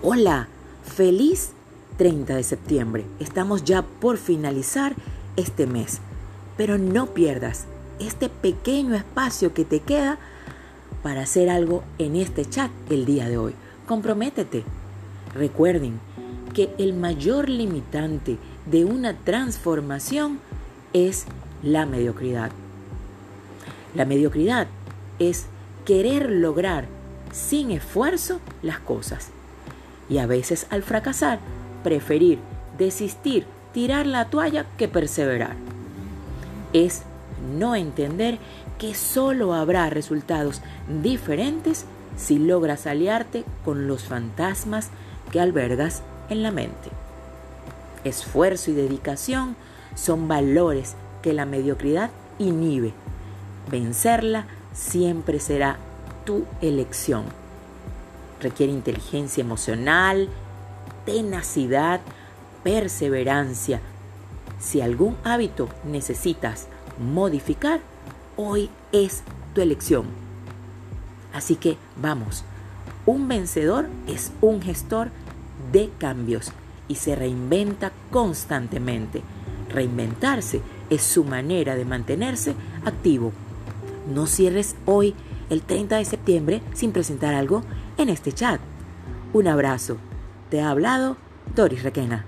Hola, feliz 30 de septiembre. Estamos ya por finalizar este mes. Pero no pierdas este pequeño espacio que te queda para hacer algo en este chat el día de hoy. Comprométete. Recuerden que el mayor limitante de una transformación es la mediocridad. La mediocridad es querer lograr sin esfuerzo las cosas y a veces al fracasar preferir desistir, tirar la toalla que perseverar. Es no entender que solo habrá resultados diferentes si logras aliarte con los fantasmas que albergas en la mente. Esfuerzo y dedicación son valores que la mediocridad inhibe. Vencerla siempre será tu elección requiere inteligencia emocional, tenacidad, perseverancia. Si algún hábito necesitas modificar, hoy es tu elección. Así que vamos, un vencedor es un gestor de cambios y se reinventa constantemente. Reinventarse es su manera de mantenerse activo. No cierres hoy el 30 de septiembre sin presentar algo en este chat. Un abrazo. Te ha hablado Doris Requena.